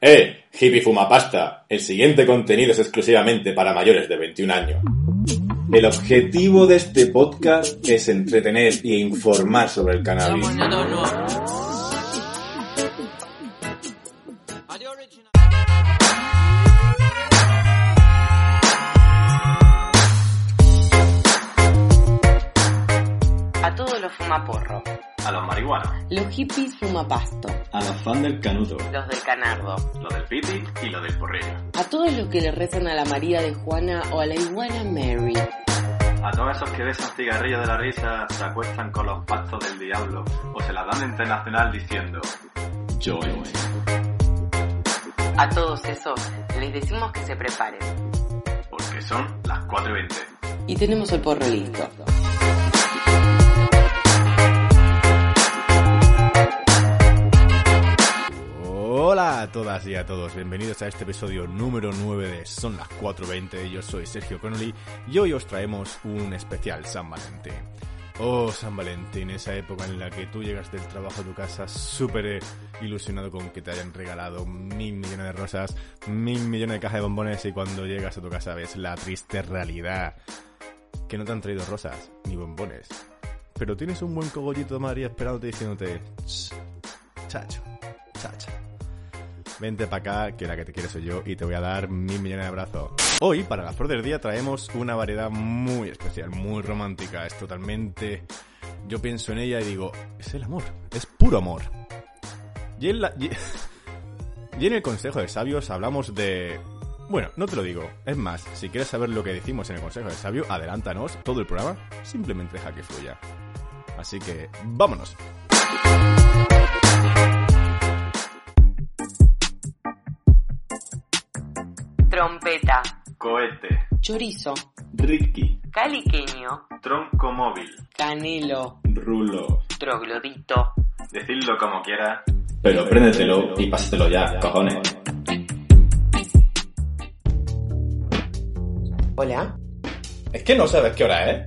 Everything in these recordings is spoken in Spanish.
¡Eh! Hippie Fumapasta. El siguiente contenido es exclusivamente para mayores de 21 años. El objetivo de este podcast es entretener e informar sobre el cannabis. A todos los fumaporro, A los marihuanos, los hippies fumapasto, a los fans del canuto, los del canardo, lo del piti y lo del porrillo. a todos los que le rezan a la María de Juana o a la iguana Mary, A todos esos que besan cigarrillos de la risa, se acuestan con los pactos del diablo o se la dan internacional diciendo Yo. a todos esos les decimos que se preparen. porque son las 4 y 20. Y tenemos el porro listo. A todas y a todos, bienvenidos a este episodio número 9 de Son las 4.20, yo soy Sergio Connolly y hoy os traemos un especial San Valentín. Oh, San Valentín, esa época en la que tú llegas del trabajo a tu casa súper ilusionado con que te hayan regalado mil millones de rosas, mil millones de cajas de bombones y cuando llegas a tu casa ves la triste realidad que no te han traído rosas ni bombones. Pero tienes un buen cogollito de María esperándote diciéndote, "Ch, chacho, chacha. Vente para acá, que la que te quiere soy yo y te voy a dar mil millones de abrazos. Hoy, para la flor del día, traemos una variedad muy especial, muy romántica. Es totalmente. Yo pienso en ella y digo, es el amor, es puro amor. Y en, la... y... en el Consejo de Sabios hablamos de. Bueno, no te lo digo. Es más, si quieres saber lo que decimos en el Consejo de Sabio, adelántanos todo el programa. Simplemente deja que fluya. Así que, vámonos. Trompeta, Cohete, chorizo, Ricky, caliqueño, tronco móvil, canelo, Rulo. troglodito, decidlo como quiera. Pero préndetelo y pásatelo ya, cojones. Hola, Es que no sabes qué hora es.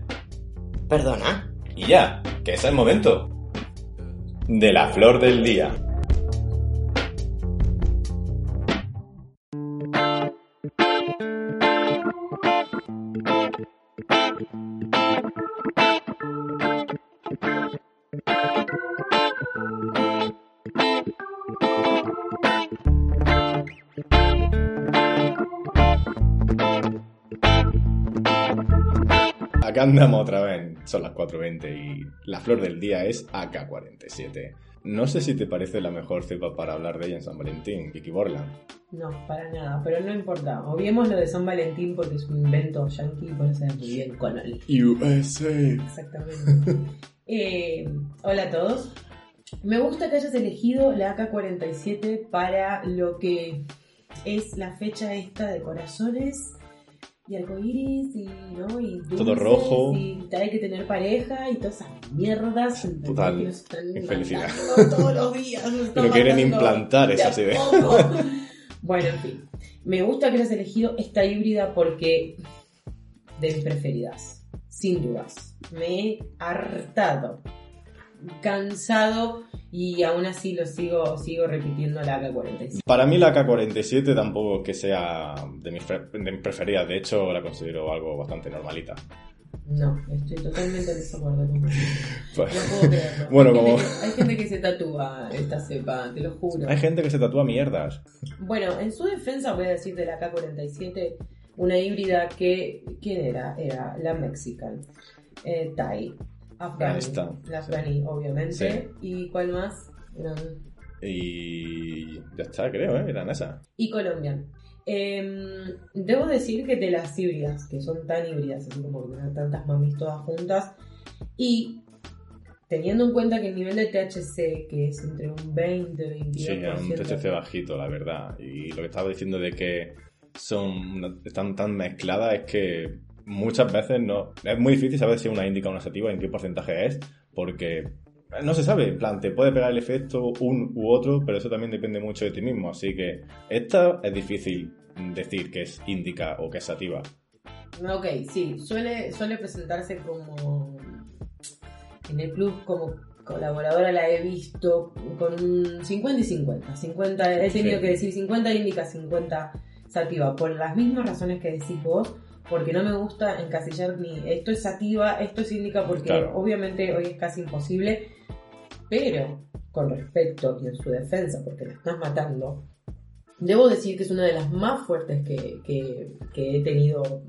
perdona. Y ya, que es el momento. De la flor del día. Acá andamos otra vez, son las 4.20 y la flor del día es AK-47. No sé si te parece la mejor cepa para hablar de ella en San Valentín, Vicky Borland. No, para nada, pero no importa. Obviemos lo de San Valentín porque es un invento yankee y puede ser muy bien con él. USA. Exactamente. Eh, hola a todos. Me gusta que hayas elegido la AK-47 para lo que es la fecha esta de corazones y arcoíris y, ¿no? y dulces, Todo rojo. Y hay que tener pareja y todas esas mierdas. Total, Que nos están infelicidad. matando Todos los días. Pero quieren implantar esas ideas. Bueno, en fin. Me gusta que hayas elegido esta híbrida porque de mis preferidas. Sin dudas. Me he hartado, cansado y aún así lo sigo, sigo repitiendo la AK-47. Para mí la AK-47 tampoco que sea de mis, de mis preferidas, de hecho la considero algo bastante normalita. No, estoy totalmente en desacuerdo con vos. Pues- No puedo creerlo. Bueno, hay, como- gente que, hay gente que se tatúa esta cepa, te lo juro. Hay gente que se tatúa mierdas. Bueno, en su defensa voy a decir de la K-47, una híbrida que, ¿quién era? Era la Mexican, eh, Thai, Afghani, Esta, la Afghani, obviamente, Sí. y ¿cuál más? Y ya está, creo, ¿eh? Eran esas. Y Colombian. Em, debo decir que de las híbridas, que son tan híbridas, así como que tantas mamis todas juntas, y teniendo en cuenta que el nivel de THC, que es entre un 20 y 22%. Sí, es un THC bajito, la verdad. Y lo que estaba diciendo de que son están tan mezcladas es que muchas veces no es muy difícil saber si una indica o una sativa en qué porcentaje es, porque no se sabe, en plan, te puede pegar el efecto un u otro, pero eso también depende mucho de ti mismo. Así que esta es difícil decir que es indica o que es sativa. Ok, sí, suele, suele presentarse como en el club como colaboradora la he visto con un 50 y 50. 50 he tenido Sí. que decir 50 indica, 50 sativa, por las mismas razones que decís vos, porque no me gusta encasillar ni esto es sativa, esto es indica, porque Claro. obviamente hoy es casi imposible, pero con respecto y en su defensa, porque la estás matando, debo decir que es una de las más fuertes que, que- que he tenido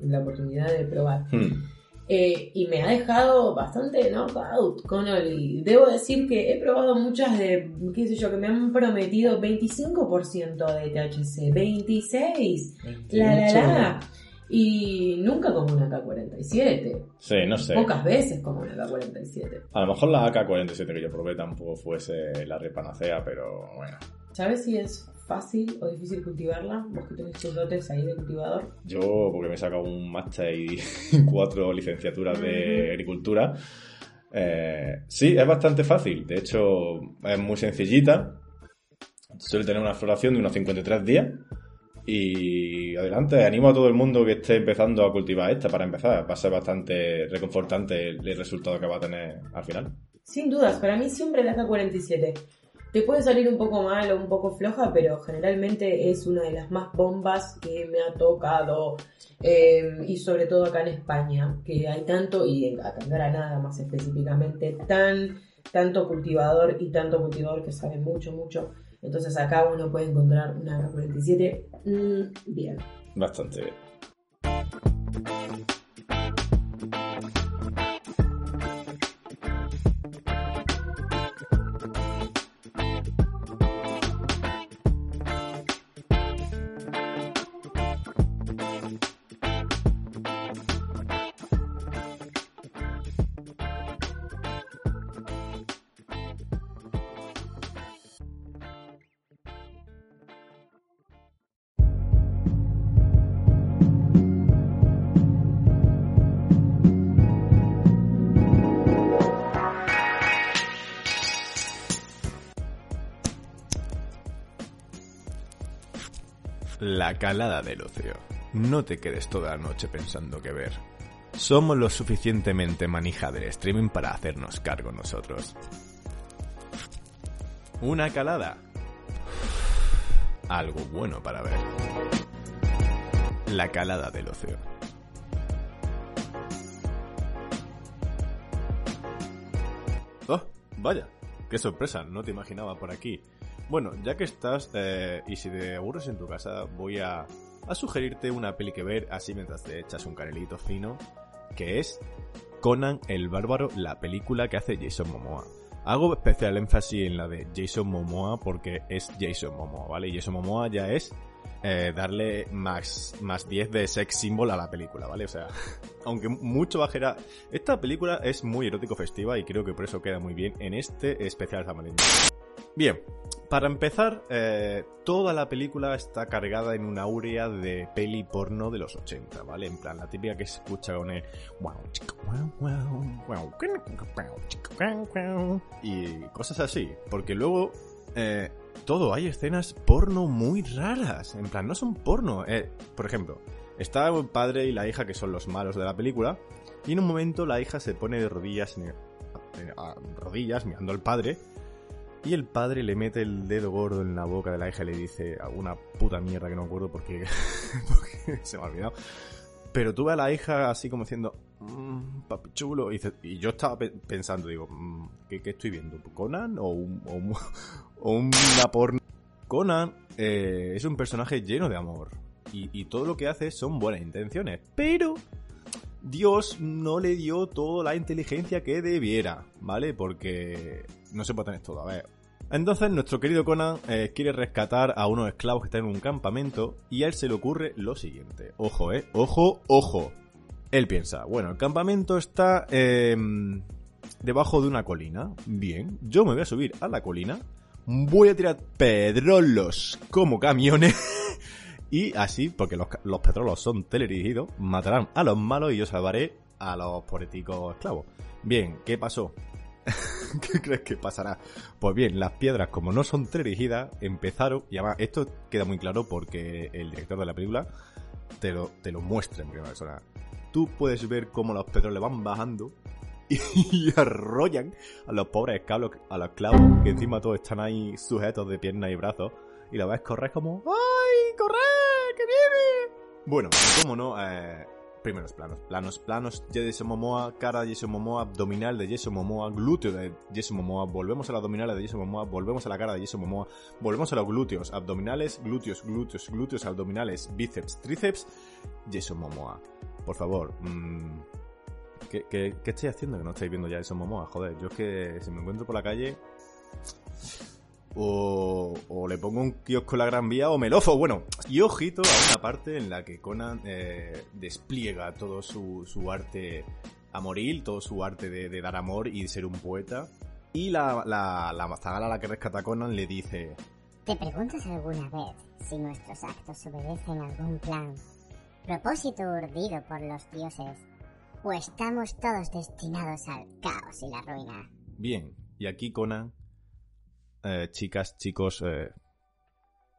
la oportunidad de probar. Hmm. Eh, y me ha dejado bastante knockout con Oli. Debo decir que he probado muchas de, qué sé yo, que me han prometido 25% de THC, 26, la la la. Y nunca como una K47. Sí, no sé. Pocas veces como una K47. A lo mejor la AK-47 que yo probé tampoco fuese la repanacea, pero bueno. ¿Sabes si es fácil o difícil cultivarla? Vos que tenés tus dotes ahí de cultivador. Yo, porque me he sacado un máster y cuatro licenciaturas de agricultura, eh, sí, es bastante fácil. De hecho, es muy sencillita. Suele tener una floración de unos 53 días. Y adelante, animo a todo el mundo que esté empezando a cultivar esta para empezar. Va a ser bastante reconfortante el, resultado que va a tener al final. Sin dudas, para mí siempre la K47. Te puede salir un poco mal o un poco floja, pero generalmente es una de las más bombas que me ha tocado. Eh, y sobre todo acá en España, que hay tanto, y acá en Granada más específicamente, tan, tanto cultivador y tanto cultivador que sabe mucho, mucho. Entonces acá uno puede encontrar una K47 mm, bien. Bastante bien. La calada del ocio. No te quedes toda la noche pensando qué ver. Somos lo suficientemente manija del streaming para hacernos cargo nosotros. Una calada. Algo bueno para ver. La calada del ocio. Oh, vaya, qué sorpresa, no te imaginaba por aquí. Bueno, ya que estás eh, y si te aburres en tu casa, voy a, sugerirte una peli que ver así mientras te echas un canelito fino, que es Conan el Bárbaro, la película que hace Jason Momoa. Hago especial énfasis en la de Jason Momoa porque es Jason Momoa, ¿vale? Y Jason Momoa ya es eh, darle más, más 10 de sex symbol a la película, ¿vale? O sea, aunque mucho bajera... Esta película es muy erótico festiva y creo que por eso queda muy bien en este especial San Valentín. Bien, para empezar, eh, toda la película está cargada en una aurea de peli porno de los 80, ¿vale? En plan, la típica que se escucha con el... Y cosas así. Porque luego... eh, todo, hay escenas porno muy raras. En plan, no son porno. Eh, por ejemplo, está el padre y la hija que son los malos de la película. Y en un momento la hija se pone de rodillas, en el- a rodillas mirando al padre. Y el padre le mete el dedo gordo en la boca de la hija y le dice alguna puta mierda que no acuerdo porque, porque se me ha olvidado. Pero tuve a la hija así como diciendo, mmm, papi chulo. Y, yo estaba pe- pensando, digo, mm, ¿qué, qué estoy viendo? ¿Conan o, un, o, un- o una porno? Conan eh, es un personaje lleno de amor. Y, y todo lo que hace son buenas intenciones. Pero Dios no le dio toda la inteligencia que debiera, ¿vale? Porque no se puede tener todo. A ver, Entonces nuestro querido Conan eh, quiere rescatar a unos esclavos que están en un campamento y a él se le ocurre lo siguiente. Ojo, eh. Ojo, ojo. Él piensa, bueno, el campamento está eh, debajo de una colina. Bien, yo me voy a subir a la colina, voy a tirar pedrolos como camiones y así, porque los, los pedrolos son teledirigidos, matarán a los malos y yo salvaré a los poéticos esclavos. Bien, ¿qué pasó? ¿Qué crees que pasará? Pues bien, las piedras, como no son teledirigidas, empezaron. Y además, esto queda muy claro porque el director de la película te lo, te lo muestra en primera persona. Tú puedes ver cómo los pedroles van bajando y arrollan a los pobres esclavos, a los esclavos, que encima todos están ahí sujetos de piernas y brazos. Y la ves correr como ¡Ay, correr! ¡Que viene! Bueno, cómo no, eh, primeros planos, planos, planos de Jason Momoa, cara de Jason Momoa, abdominal de Jason Momoa, glúteo de Jason Momoa, volvemos a la abdominal de Jason Momoa, volvemos a la cara de Jason Momoa, volvemos a los glúteos, abdominales, glúteos, glúteos, glúteos, abdominales, bíceps, tríceps, Jason Momoa. Por favor, mm, ¿qué, qué, qué estoy haciendo que no estáis viendo ya Jason Momoa? Joder, yo es que si me encuentro por la calle... o le pongo un kiosco en la Gran Vía o me lofo. Bueno, y ojito a una parte en la que Conan eh, despliega todo su, su arte amoril, todo su arte de, de dar amor y de ser un poeta. Y la, la, la zagala a la que rescata a Conan le dice: ¿Te preguntas alguna vez si nuestros actos obedecen algún plan, propósito urdido por los dioses, o estamos todos destinados al caos y la ruina? Bien, y aquí Conan, eh, chicas, chicos, eh,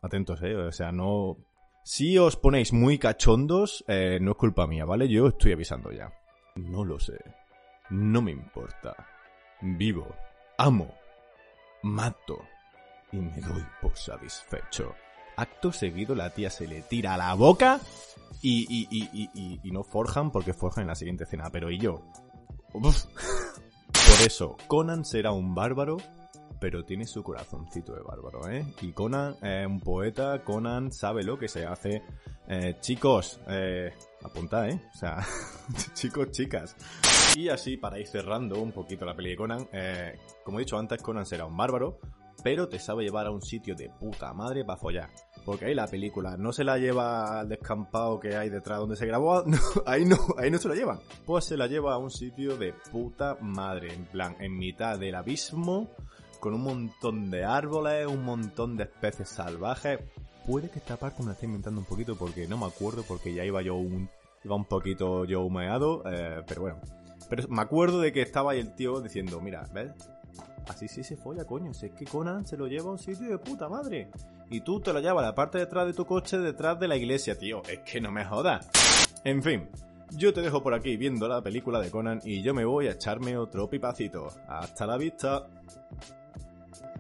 atentos, eh, o sea, no... Si os ponéis muy cachondos, eh, no es culpa mía, ¿vale? Yo estoy avisando ya. No lo sé. No me importa. Vivo. Amo. Mato. Y me doy por satisfecho. Acto seguido la tía se le tira a la boca y, y, y, y, no forjan porque forjan en la siguiente escena. Pero ¿y yo? Por eso, Conan será un bárbaro, pero tiene su corazoncito de bárbaro, ¿eh? Y Conan es un poeta, Conan sabe lo que se hace. Eh, chicos, eh, apuntad, ¿eh? O sea, chicos, chicas. Y así, para ir cerrando un poquito la peli de Conan, eh, como he dicho antes, Conan será un bárbaro, pero te sabe llevar a un sitio de puta madre para follar. Porque ahí la película no se la lleva al descampado que hay detrás donde se grabó, no, ahí no, ahí no se la llevan. Pues se la lleva a un sitio de puta madre, en plan, en mitad del abismo, con un montón de árboles, un montón de especies salvajes. Puede que esta parte me la esté inventando un poquito porque no me acuerdo, porque ya iba yo un, iba un poquito yo humeado, eh, pero bueno. Pero me acuerdo de que estaba ahí el tío diciendo, mira, ¿ves? Así sí se folla, coño. Si es que Conan se lo lleva a un sitio de puta madre. Y tú te lo llevas a la parte de atrás de tu coche, detrás de la iglesia, tío. Es que no me jodas. En fin, yo te dejo por aquí viendo la película de Conan y yo me voy a echarme otro pipacito. Hasta la vista.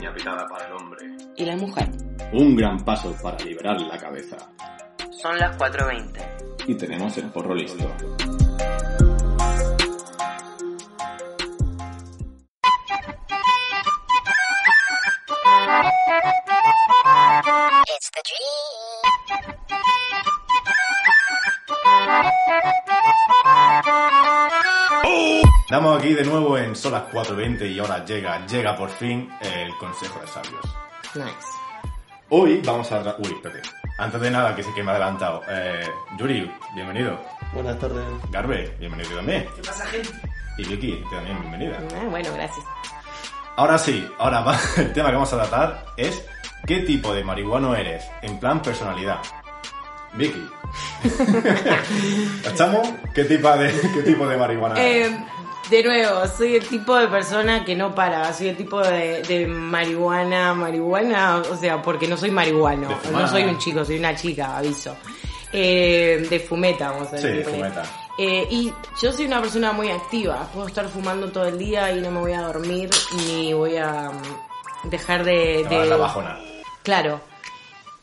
Pequeña picada para el hombre. ¿Y la mujer? Un gran paso para liberar la cabeza. Son las 4.20. Y tenemos el porro listo. Estamos aquí de nuevo en Son las 4.20 y ahora llega, llega por fin el Consejo de Sabios. Nice. Hoy vamos a... Uy, espérate. Antes de nada, que sí que me he adelantado. Eh, Yuri, bienvenido. Buenas tardes. Garbe, bienvenido también. ¿Qué pasa, gente? Y Vicky, también bienvenida. Ah, bueno, gracias. Ahora sí, ahora va, el tema que vamos a tratar es qué tipo de marihuano eres, en plan personalidad. Vicky. ¿Estamos? ¿Qué tipo de, qué tipo de marihuana? Eh, de nuevo, soy el tipo de persona que no para, soy el tipo de, de marihuana, marihuana, o sea, porque no soy marihuano, De no soy un chico, soy una chica, aviso. Eh, de fumeta, vamos a Sí, decir. fumeta. Eh, y yo soy una persona muy activa. Puedo estar fumando todo el día y no me voy a dormir ni voy a mm, dejar de... De- la bajona. Claro.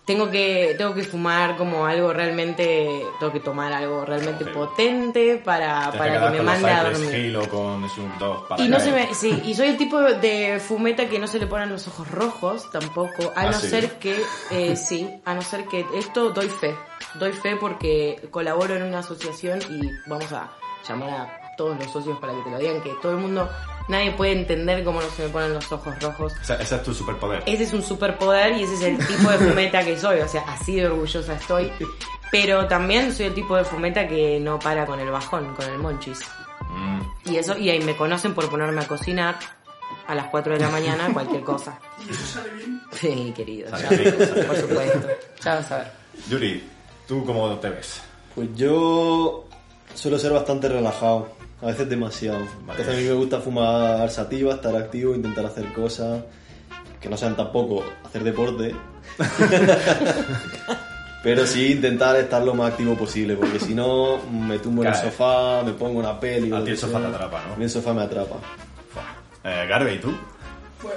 Tengo que, tengo que fumar como algo realmente, tengo que tomar algo realmente Sí. potente para, para que me mande a dormir. Halo con Snoop Dogg para Y no caer. se me, sí, y soy el tipo de fumeta que no se le ponen los ojos rojos tampoco, a Ah, no ¿sí? ser que, eh, sí, a no ser que esto doy fe, doy fe porque colaboro en una asociación y vamos a llamar a todos los socios para que te lo digan, que todo el mundo, nadie puede entender cómo no se me ponen los ojos rojos. O sea, ese es tu superpoder. Ese es un superpoder y ese es el tipo de fumeta que soy, o sea, así de orgullosa estoy. Pero también soy el tipo de fumeta que no para con el bajón, con el monchis. Mm. Y eso, y ahí me conocen por ponerme a cocinar a las 4 de la mañana, cualquier cosa. ¿Y eso sale bien? Sí, querido, Sale ya, por supuesto. Ya vas a ver. Yuri, ¿tú cómo te ves? Pues yo suelo ser bastante relajado, a veces demasiado. Entonces a mí me gusta fumar sativa, estar activo, intentar hacer cosas que no sean tampoco hacer deporte. Pero sí intentar estar lo más activo posible, porque si no me tumbo en el sofá, me pongo una peli. A ti el sofá sea. te atrapa, ¿no? A mí el sofá me atrapa. Eh, Garbe, ¿y tú? Pues,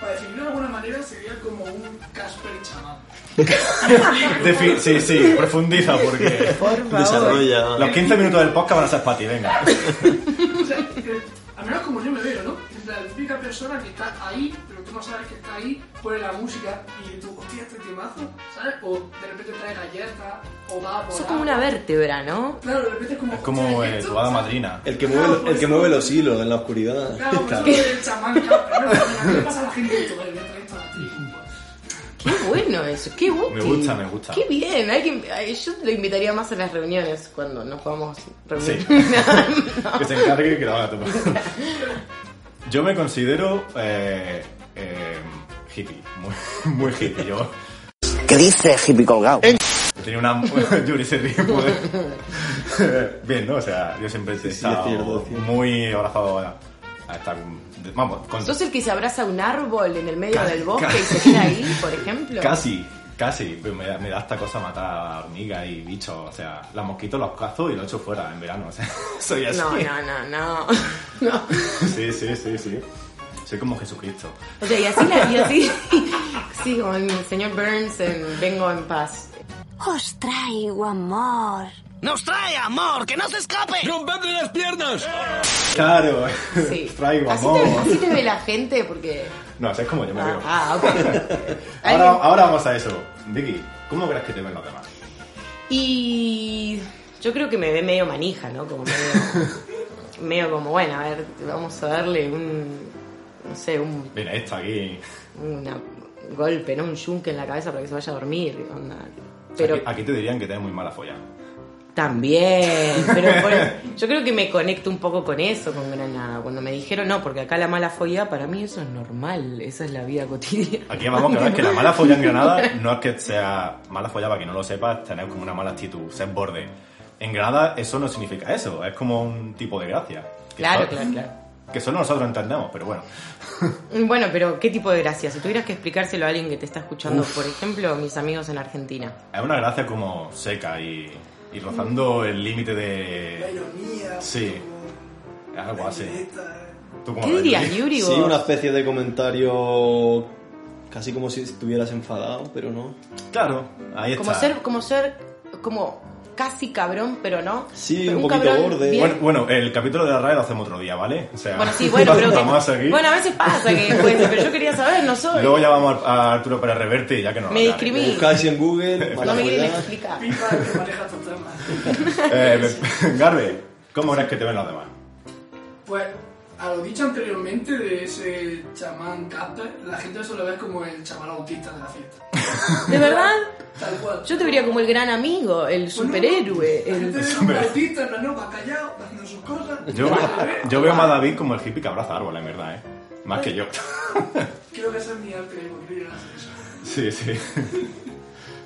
para definirlo de alguna manera, sería como un Casper chamán. Defi- sí, sí, profundiza porque Por favor. Desarrolla. los 15 minutos del podcast van a ser para ti, venga. O sea, que, al menos como yo me veo, ¿no? Es la típica persona que está ahí, pero tú no sabes que está ahí, pone la música y tú, hostia, este temazo, ¿sabes? O de repente trae galletas, o va por Eso es como una vértebra, ¿no? Claro, de repente es como... Es como eh, tu hada madrina. El que mueve, el que mueve los hilos en la oscuridad. Claro, pues es el chamán, claro. Pero, ¿Qué le pasa a la gente? Esto, tribu. Qué bueno eso, qué útil. Me gusta, me gusta. Qué bien, hay que, yo lo invitaría más a las reuniones cuando nos podamos reunir. Sí. Que se encargue y que lo haga tú. Yo me considero eh, eh, hippie, muy, muy hippie. Yo ¿Qué dice hippie colgado? tenía una... Yuri se ríe, pues. Bien, ¿no? O sea, yo siempre he sí, es estado es cierto. muy abrazado a, a estar... Vamos, con, ¿Sos el que se abraza a un árbol en el medio Casi, del bosque casi. y se queda ahí, por ejemplo? Casi, casi. Pero Me da, me da esta cosa matar hormigas y bichos. O sea, los mosquitos los cazo y los echo fuera en verano. O sea, soy así. No, no, no, no. no. Sí, sí, sí, sí. Soy como Jesucristo. O sea, y así, la- y así, sí, como el señor Burns en Vengo en Paz. Os traigo amor. ¡Nos trae amor! ¡Que no se escape! ¡Rompedle las piernas! Claro, Sí. traigo Así amor. te, así te ve la gente porque... No, así es como yo me veo. Ah, ok. Ahora, ahora vamos a eso. Vicky, ¿cómo crees que te ven los demás? Y yo creo que me ve medio manija, ¿no? Como medio, medio como, bueno, a ver, vamos a darle un, no sé, un Mira, esto aquí. una- un golpe, ¿no? Un yunque en la cabeza para que se vaya a dormir. onda. Pero Aquí, aquí te dirían que tienes muy mala folla. también, pero por- yo creo que me conecto un poco con eso, con Granada. Cuando me dijeron, no, porque acá la mala folla, para mí eso es normal, esa es la vida cotidiana. Aquí vamos que ver que la mala folla en Granada no es que sea mala folla para que no lo sepas, tener como una mala actitud, ser borde. En Granada eso no significa eso, es como un tipo de gracia. Claro, claro, claro. Que solo nosotros entendemos, pero bueno. Bueno, pero ¿qué tipo de gracia? Si tuvieras que explicárselo a alguien que te está escuchando, por ejemplo, mis amigos en Argentina. Es una gracia como seca y, y rozando el límite de... La ironía. Sí, es algo así. ¿Tú cómo ¿Qué dirías, Yuri? Sí, una especie de comentario casi como si estuvieras enfadado, pero no. Claro, ahí está. Como ser, como ser, como casi cabrón, pero no. Sí, Pero un poquito borde. bien- Bueno, bueno, el capítulo de la RAE lo hacemos otro día, ¿vale? O sea, Bueno, sí, bueno, pero que- vamos a seguir. Bueno, a veces pasa que pues, pero yo quería saber, no soy. Luego llamamos a Arturo Pérez Reverte ya que no Me discriminé. Buscáis en Google, no me quieren explicar. Eh, Garbe, ¿cómo crees que te ven los demás? Lo dicho anteriormente de ese chamán Casper, la gente eso lo ve como el chamán autista de la fiesta. ¿De verdad? Tal cual. Yo te vería como el gran amigo, el superhéroe. Gente El... como autista, en plan, no, va callado, va haciendo sus cosas. Yo, yo veo más a David como el hippie que abraza árboles, en verdad, ¿eh? Más que yo. Creo que ese es mi arte de hipocresía. Sí, sí.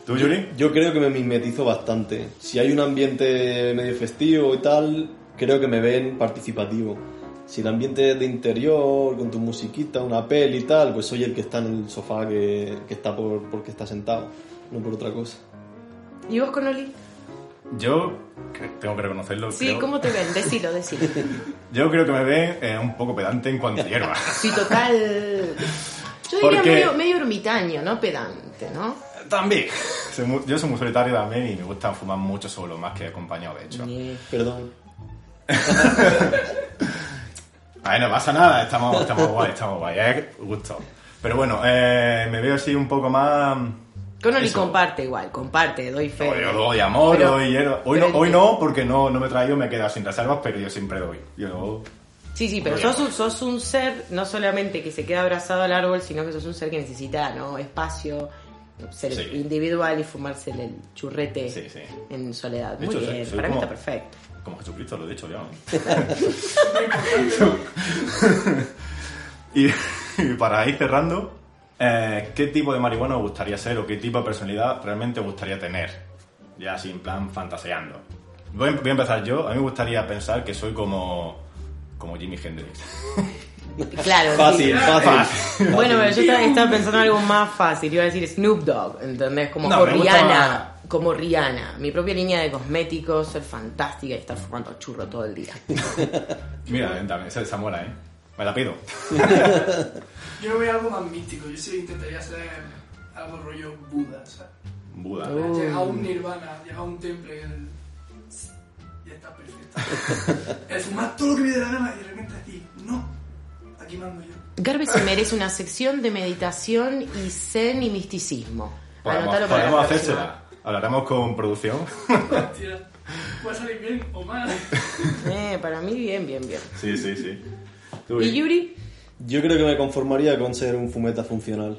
¿Tú, Yuri? Yo creo que me mimetizo bastante. Si hay un ambiente medio festivo y tal, creo que me ven participativo. Si el ambiente es de interior, con tu musiquita, una peli y tal, pues soy el que está en el sofá que, que está por porque está sentado, no por otra cosa. ¿Y vos con Oli? Yo que tengo que reconocerlo. Sí, creo- ¿cómo te ven? Decilo, decilo. Yo creo que me ven eh, un poco pedante en cuanto a hierba. Sí, total. Yo diría Porque- medio, medio ermitaño, no pedante, ¿no? También. Soy muy- yo soy muy solitario también y me gusta fumar mucho solo, más que acompañado, de hecho. Perdón. Ay, no pasa nada, estamos, estamos guay, estamos guay, es gusto. Pero bueno, eh, me veo así un poco más... Connolly Eso. comparte igual, comparte, doy fe. Yo doy amor, Pero- doy hierba. Hoy, no, hoy no, porque no, no me he traído, me he quedado sin reservas, pero yo siempre doy. Yo Sí, sí, pero sos sos un ser no solamente que se queda abrazado al árbol, sino que sos un ser que necesita ¿no? espacio, ser Sí. individual y fumarse el churrete Sí, sí. en soledad. De Muy hecho, soy- bien, soy para mí como- está perfecto. Como Jesucristo, lo he dicho ya. y, y para ir cerrando, eh, ¿qué tipo de marihuana os gustaría ser o qué tipo de personalidad realmente os gustaría tener? Ya así en plan fantaseando. Voy a, voy a empezar yo. A mí me gustaría pensar que soy como, como Jimi Hendrix. Claro, Fácil, sí. fácil. Bueno, pero yo estaba, estaba pensando en algo más fácil. Iba a decir Snoop Dogg, ¿entendés? Como No, Rihanna. Como Rihanna. Mi propia línea de cosméticos, ser fantástica y estar fumando churro todo el día. Mira, también, esa, esa mola, ¿eh? Me la pido. Yo me voy a algo más místico. Yo sí intentaría ser algo rollo Buda, ¿sabes? Buda. Uh. Llegar a un nirvana, llegar a un temple y el... Ya está perfecto. el fumar todo lo que me dé la gana y de repente decir, no, aquí mando yo. Garbe se merece una sección de meditación y zen y misticismo. Podemos, Anótalo para la podemos próxima. hacérsela. Hablaremos con producción. Tía, puede salir bien o mal. Eh, para mí bien, bien, bien. sí, sí, sí. Tú, ¿Y Yuri? Yo creo que me conformaría con ser un fumeta funcional.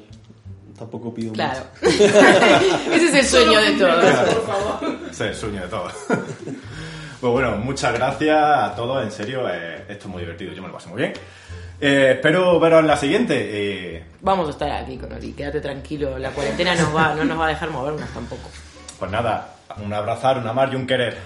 Tampoco pido Claro. Ese es el sueño de todos. Por favor. Ese es el sueño de todos. pues bueno, muchas gracias a todos, en serio, eh, esto es muy divertido, yo me lo pasé muy bien. Eh, espero veros en la siguiente. eh, Vamos a estar aquí con Ori, quédate tranquilo. La cuarentena nos va, no nos va a dejar movernos tampoco. Pues nada, un abrazar, un amar y un querer.